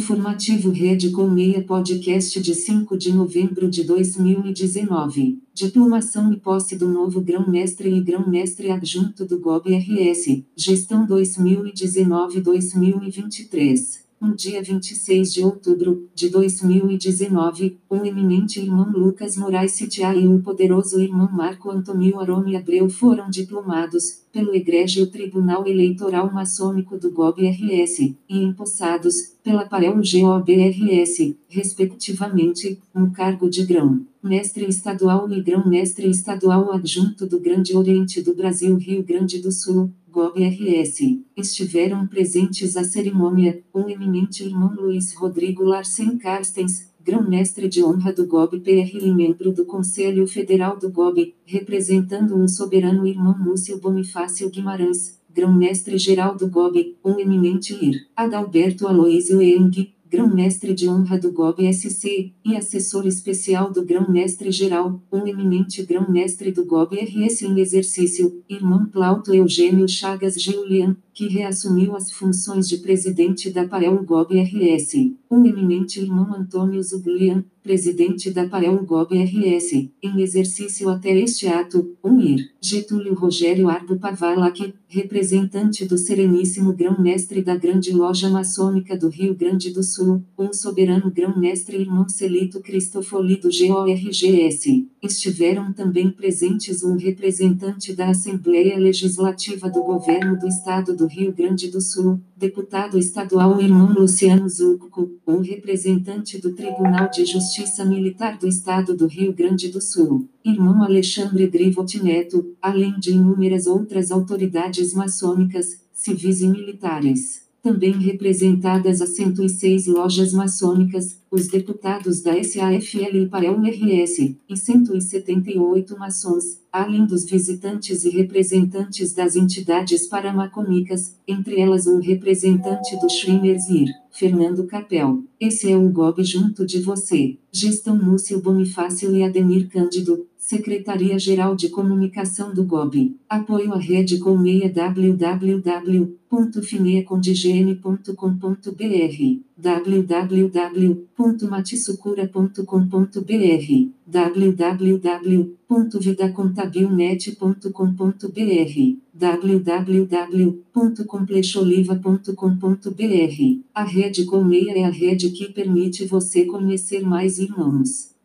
Informativo Rede Colmeia Podcast de 5 de novembro de 2019. Diplomação e posse do novo grão-mestre e grão-mestre adjunto do GOB-RS. Gestão 2019-2023 no dia 26 de outubro de 2019, o eminente irmão Lucas Moraes Sitiá e o poderoso irmão Marco Antônio Arome Abreu foram diplomados, pelo Egrégio Tribunal Eleitoral Maçônico do GOB-RS, e empossados, pela Parel GOB-RS, respectivamente, um cargo de grão, mestre estadual e grão-mestre estadual adjunto do Grande Oriente do Brasil Rio Grande do Sul, GOB-RS. Estiveram presentes à cerimônia, o eminente irmão Luiz Rodrigo Larsen Carstens, grão-mestre de honra do GOB-PR e membro do Conselho Federal do GOB, representando um soberano irmão Múcio Bonifácio Guimarães, grão-mestre geral do GOB, um eminente ir, Adalberto Aloísio Eng, grão-mestre de honra do GOB-SC, e assessor especial do grão-mestre geral, um eminente grão-mestre do GOB-RS em exercício, irmão Plauto Eugênio Chagas Julian, que reassumiu as funções de presidente da Parel GOB-RS, um eminente irmão Antônio Zuglian, presidente da Parel GOB-RS, em exercício até este ato, um ir, Getúlio Rogério Ardo Pavalac, representante do Sereníssimo Grão-Mestre da Grande Loja Maçônica do Rio Grande do Sul, um soberano Grão-Mestre irmão Celito Cristofoli do GORGS. Estiveram também presentes um representante da Assembleia Legislativa do Governo do Estado do Rio Grande do Sul, deputado estadual irmão Luciano Zucco, um representante do Tribunal de Justiça Militar do Estado do Rio Grande do Sul, irmão Alexandre Drivot Neto, além de inúmeras outras autoridades maçônicas, civis e militares. Também representadas as 106 lojas maçônicas, os deputados da SAFL e PAEL-RS, e 178 maçons, além dos visitantes e representantes das entidades paramacônicas, entre elas um representante do Schwimmersir, Fernando Capel. Esse é o GOB junto de você. Gestão Múcio Bonifácio e Ademir Cândido, Secretaria-Geral de Comunicação do GOB. Apoio à rede Colmeia www.fineacondigene.com.br www.matisucura.com.br www.vidacontabilnet.com.br www.complexoliva.com.br A rede Colmeia é a rede que permite você conhecer mais irmãos.